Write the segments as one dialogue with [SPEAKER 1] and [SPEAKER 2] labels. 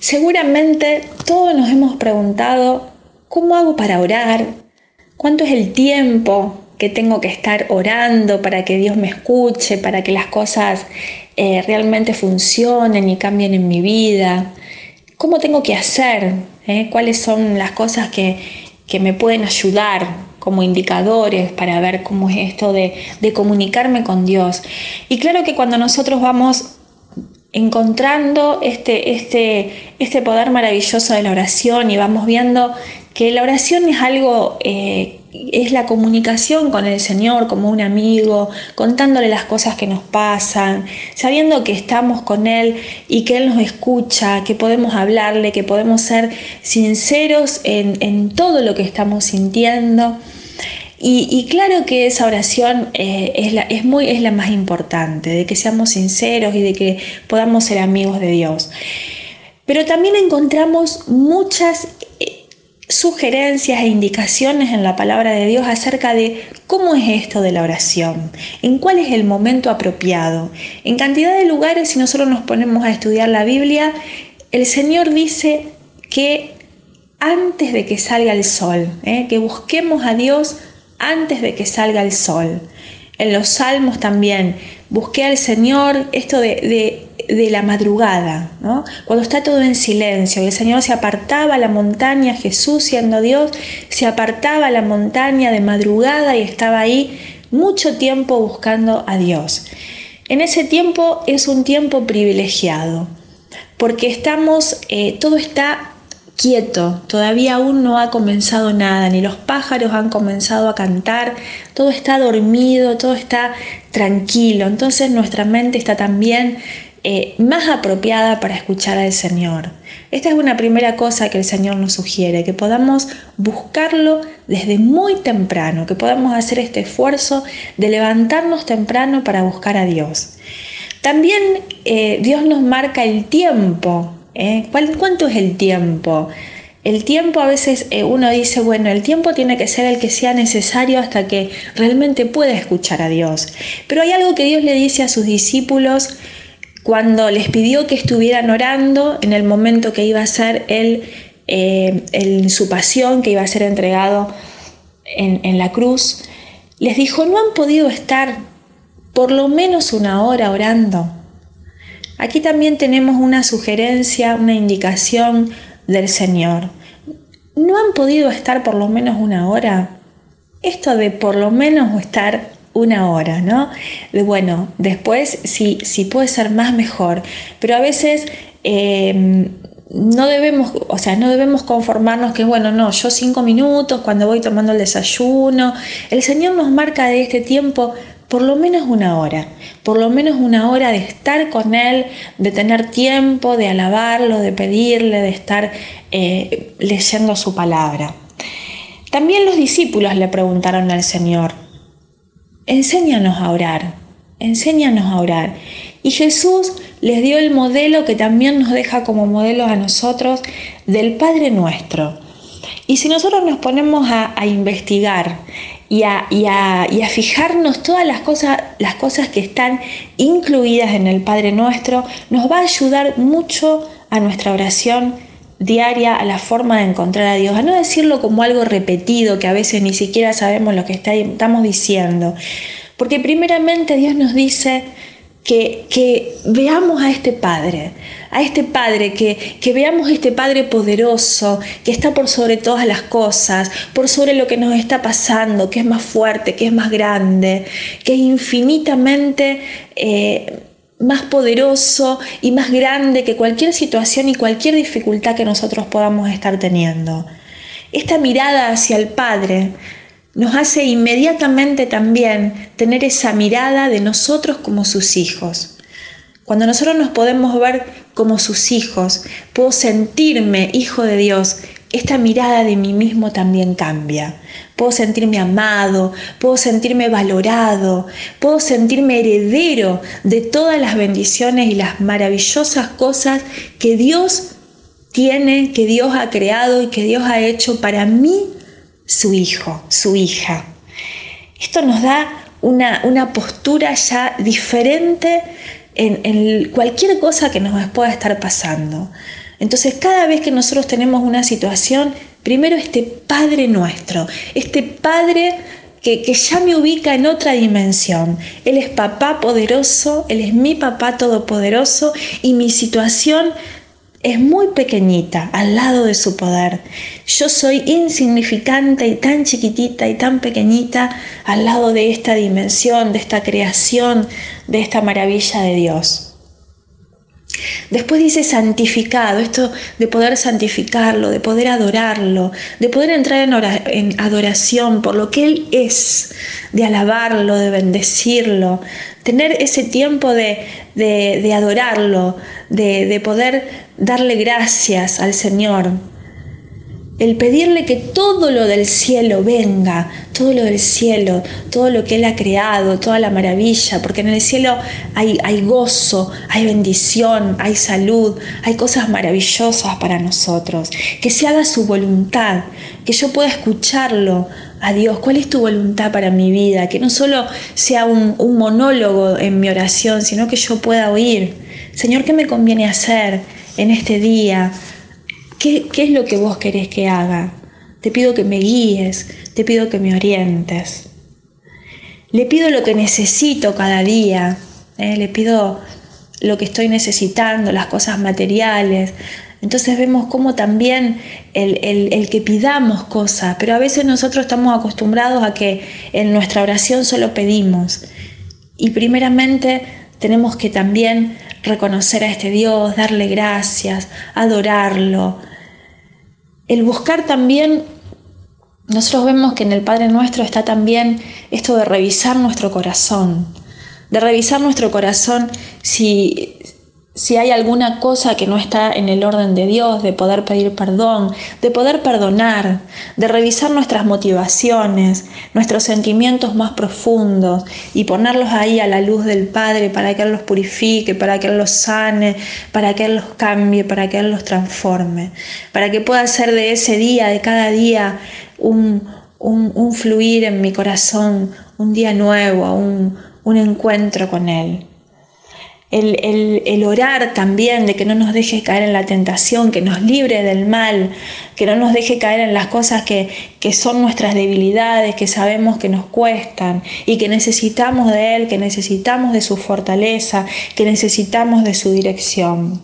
[SPEAKER 1] Seguramente todos nos hemos preguntado, ¿cómo hago para orar? ¿Cuánto es el tiempo que tengo que estar orando para que Dios me escuche, para que las cosas eh, realmente funcionen y cambien en mi vida? ¿Cómo tengo que hacer? ¿Eh? ¿Cuáles son las cosas que, que, me pueden ayudar como indicadores para ver cómo es esto de, de comunicarme con Dios? Y claro que cuando nosotros vamos encontrando este, este, este poder maravilloso de la oración y vamos viendo que la oración es algo, eh, es la comunicación con el Señor como un amigo, contándole las cosas que nos pasan, sabiendo que estamos con Él y que Él nos escucha, que podemos hablarle, que podemos ser sinceros en, en todo lo que estamos sintiendo. Y, claro que esa oración eh, es, la, es, muy, es la más importante, de que seamos sinceros y de que podamos ser amigos de Dios. Pero también encontramos muchas eh, sugerencias e indicaciones en la palabra de Dios acerca de cómo es esto de la oración, en cuál es el momento apropiado. En cantidad de lugares, si nosotros nos ponemos a estudiar la Biblia, el Señor dice que antes de que salga el sol, ¿eh? que busquemos a Dios antes de que salga el sol. En los salmos también, busqué al Señor esto de, la madrugada, ¿no? cuando está todo en silencio, el Señor se apartaba a la montaña, Jesús siendo Dios, se apartaba a la montaña de madrugada y estaba ahí mucho tiempo buscando a Dios. En ese tiempo es un tiempo privilegiado, porque estamos, eh, todo está quieto, todavía aún no ha comenzado nada, ni los pájaros han comenzado a cantar, todo está dormido, todo está tranquilo, entonces nuestra mente está también eh, más apropiada para escuchar al Señor. Esta es una primera cosa que el Señor nos sugiere, que podamos buscarlo desde muy temprano, que podamos hacer este esfuerzo de levantarnos temprano para buscar a Dios. También eh, Dios nos marca el tiempo ¿eh? ¿Cuánto es el tiempo? El tiempo a veces eh, uno dice, bueno, el tiempo tiene que ser el que sea necesario hasta que realmente pueda escuchar a Dios. Pero hay algo que Dios le dice a sus discípulos cuando les pidió que estuvieran orando en el momento que iba a ser él, eh, en su pasión, que iba a ser entregado en, en la cruz. Les dijo, no han podido estar por lo menos una hora orando. Aquí también tenemos una sugerencia, una indicación del Señor. ¿No han podido estar por lo menos una hora? Esto de por lo menos estar una hora, ¿no? De bueno, después si, si puede ser más mejor, pero a veces em, no debemos, o sea, no debemos conformarnos que, bueno, no, yo cinco minutos cuando voy tomando el desayuno. El Señor nos marca de este tiempo por lo menos una hora, por lo menos una hora de estar con Él, de tener tiempo, de alabarlo, de pedirle, de estar eh, leyendo su palabra. También los discípulos le preguntaron al Señor, enséñanos a orar, enséñanos a orar. Y Jesús les dio el modelo que también nos deja como modelo a nosotros del Padre nuestro. Y si nosotros nos ponemos a investigar y a, fijarnos todas las cosas, las cosas que están incluidas en el Padre Nuestro, nos va a ayudar mucho a nuestra oración diaria, a la forma de encontrar a Dios, a no decirlo como algo repetido que a veces ni siquiera sabemos lo que estamos diciendo. Porque primeramente Dios nos dice, que, veamos a este Padre, a este Padre, que, que veamos a este Padre poderoso, que está por sobre todas las cosas, por sobre lo que nos está pasando, que es más fuerte, que es más grande, que es infinitamente eh, más poderoso y más grande que cualquier situación y cualquier dificultad que nosotros podamos estar teniendo. Esta mirada hacia el Padre nos hace inmediatamente también tener esa mirada de nosotros como sus hijos. Cuando nosotros nos podemos ver como sus hijos, puedo sentirme hijo de Dios, esta mirada de mí mismo también cambia. Puedo sentirme amado, puedo sentirme valorado, puedo sentirme heredero de todas las bendiciones y las maravillosas cosas que Dios tiene, que Dios ha creado y que Dios ha hecho para mí su hijo, su hija. Esto nos da una, postura ya diferente en, cualquier cosa que nos pueda estar pasando. Entonces, cada vez que nosotros tenemos una situación, primero este Padre nuestro, este Padre que, que, ya me ubica en otra dimensión. Él es papá poderoso, Él es mi papá todopoderoso y mi situación es muy pequeñita al lado de su poder. Yo soy insignificante y tan chiquitita y tan pequeñita al lado de esta dimensión, de esta creación, de esta maravilla de Dios. Después dice santificado, esto de poder santificarlo, de poder adorarlo, de poder entrar en, adoración por lo que Él es, de alabarlo, de bendecirlo, tener ese tiempo de, de adorarlo, de, de poder darle gracias al Señor el pedirle que todo lo del cielo venga, todo lo del cielo, todo lo que Él ha creado, toda la maravilla, porque en el cielo hay, gozo, hay bendición, hay salud, hay cosas maravillosas para nosotros. Que se haga su voluntad, que yo pueda escucharlo a Dios, cuál es tu voluntad para mi vida, que no solo sea un, un monólogo en mi oración, sino que yo pueda oír, Señor, ¿qué me conviene hacer en este día? ¿Qué, es lo que vos querés que haga? Te pido que me guíes, te pido que me orientes. Le pido lo que necesito cada día, ¿eh? le pido lo que estoy necesitando, las cosas materiales. Entonces vemos cómo también el, el, que pidamos cosas, pero a veces nosotros estamos acostumbrados a que en nuestra oración solo pedimos. Y primeramente tenemos que también reconocer a este Dios, darle gracias, adorarlo, el buscar también, nosotros vemos que en el Padre Nuestro está también esto de revisar nuestro corazón, de revisar nuestro corazón si, si hay alguna cosa que no está en el orden de Dios, de poder pedir perdón, de poder perdonar, de revisar nuestras motivaciones, nuestros sentimientos más profundos y ponerlos ahí a la luz del Padre para que Él los purifique, para que Él los sane, para que Él los cambie, para que Él los transforme, para que pueda ser de ese día, de cada día, un, fluir en mi corazón, un día nuevo, un encuentro con Él el, orar también de que no nos deje caer en la tentación, que nos libre del mal, que no nos deje caer en las cosas que, que son nuestras debilidades, que sabemos que nos cuestan y que necesitamos de Él, que necesitamos de su fortaleza, que necesitamos de su dirección.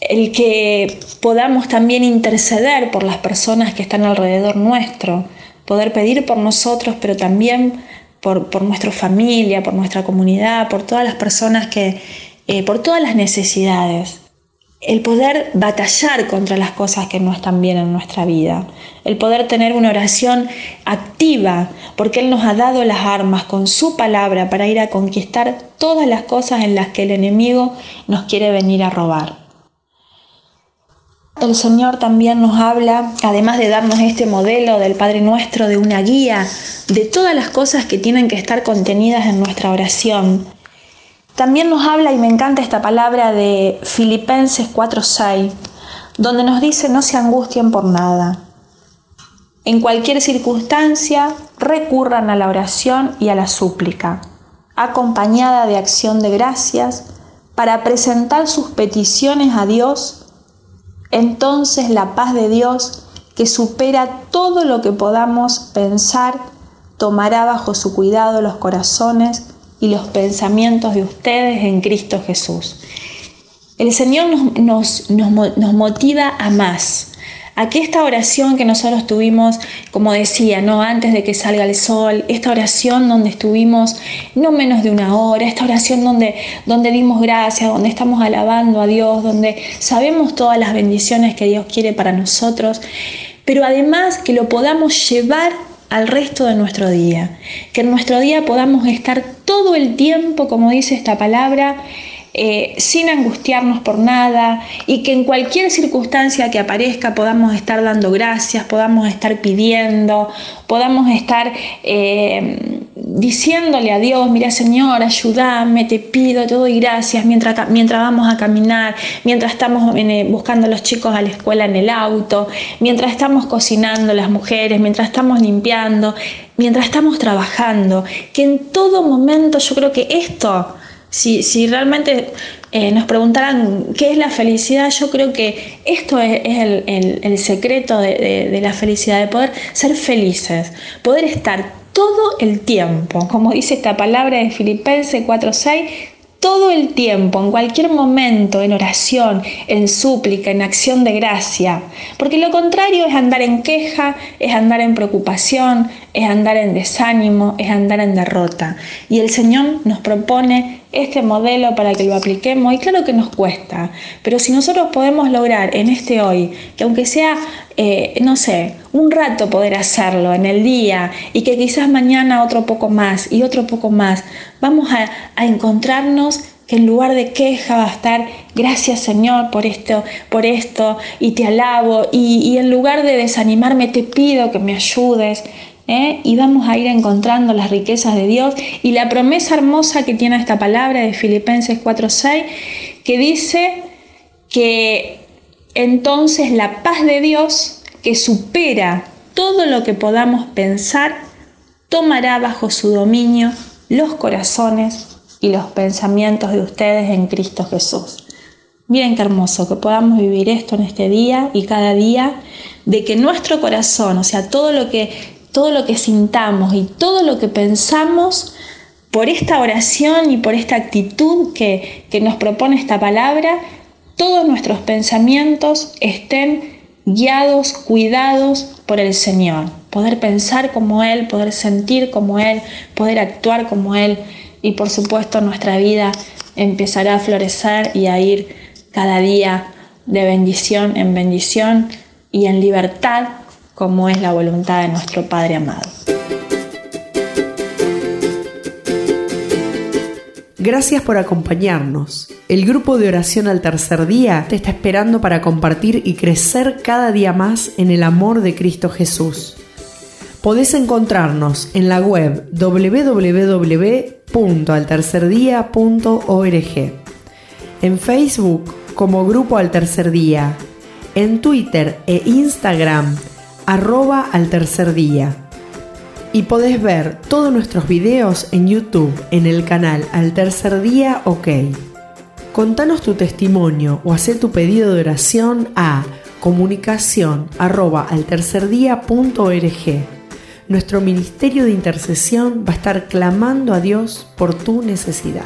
[SPEAKER 1] El que podamos también interceder por las personas que están alrededor nuestro, poder pedir por nosotros, pero también por, nuestra familia, por nuestra comunidad, por todas las personas que, eh, por todas las necesidades. El poder batallar contra las cosas que no están bien en nuestra vida. El poder tener una oración activa, porque Él nos ha dado las armas con su palabra para ir a conquistar todas las cosas en las que el enemigo nos quiere venir a robar. El Señor también nos habla, además de darnos este modelo del Padre Nuestro, de una guía, de todas las cosas que tienen que estar contenidas en nuestra oración. También nos habla, y me encanta esta palabra de Filipenses 4:6, donde nos dice no se angustien por nada. En cualquier circunstancia, recurran a la oración y a la súplica, acompañada de acción de gracias, para presentar sus peticiones a Dios entonces la paz de Dios, que supera todo lo que podamos pensar, tomará bajo su cuidado los corazones y los pensamientos de ustedes en Cristo Jesús. El Señor nos, nos motiva a más, Aquí esta oración que nosotros tuvimos, como decía, no antes de que salga el sol, esta oración donde estuvimos no menos de una hora, esta oración donde, donde dimos gracias, donde estamos alabando a Dios, donde sabemos todas las bendiciones que Dios quiere para nosotros, pero además que lo podamos llevar al resto de nuestro día, que en nuestro día podamos estar todo el tiempo, como dice esta palabra, eh, sin angustiarnos por nada y que en cualquier circunstancia que aparezca podamos estar dando gracias, podamos estar pidiendo, podamos estar eh, diciéndole a Dios, mira Señor, ayúdame, te pido, te doy gracias mientras, mientras vamos a caminar, mientras estamos eh, buscando a los chicos a la escuela en el auto, mientras estamos cocinando las mujeres, mientras estamos limpiando, mientras estamos trabajando, que en todo momento yo creo que esto Si, si realmente eh, nos preguntaran qué es la felicidad, yo creo que esto es, el, secreto de, de la felicidad, de poder ser felices, poder estar todo el tiempo, como dice esta palabra de Filipenses 4:6, todo el tiempo, en cualquier momento, en oración, en súplica, en acción de gracia. Porque lo contrario es andar en queja, es andar en preocupación, es andar en desánimo, es andar en derrota. Y el Señor nos propone este modelo para que lo apliquemos y claro que nos cuesta, pero si nosotros podemos lograr en este hoy, que aunque sea, eh, no sé, un rato poder hacerlo en el día y que quizás mañana otro poco más y otro poco más, vamos a, encontrarnos que en lugar de queja va a estar gracias Señor por esto, por esto, y te alabo, y en lugar de desanimarme te pido que me ayudes, ¿eh? y vamos a ir encontrando las riquezas de Dios y la promesa hermosa que tiene esta palabra de Filipenses 4:6, que dice que entonces la paz de Dios, que supera todo lo que podamos pensar, tomará bajo su dominio los corazones y los pensamientos de ustedes en Cristo Jesús. Miren qué hermoso que podamos vivir esto en este día y cada día, de que nuestro corazón, o sea, todo lo que todo lo que sintamos y todo lo que pensamos por esta oración y por esta actitud que, nos propone esta palabra, todos nuestros pensamientos estén guiados, cuidados por el Señor. Poder pensar como Él, poder sentir como Él, poder actuar como Él y por supuesto nuestra vida empezará a florecer y a ir cada día de bendición en bendición y en libertad como es la voluntad de nuestro Padre amado.
[SPEAKER 2] Gracias por acompañarnos. El grupo de oración al tercer día te está esperando para compartir y crecer cada día más en el amor de Cristo Jesús. Podés encontrarnos en la web www.altercerdia.org, en Facebook como Grupo al Tercer Día, en Twitter e Instagram arroba al tercer día. Y podés ver todos nuestros videos en YouTube en el canal Al Tercer Día OK. Contanos tu testimonio o haz tu pedido de oración a comunicación arroba Nuestro ministerio de intercesión va a estar clamando a Dios por tu necesidad.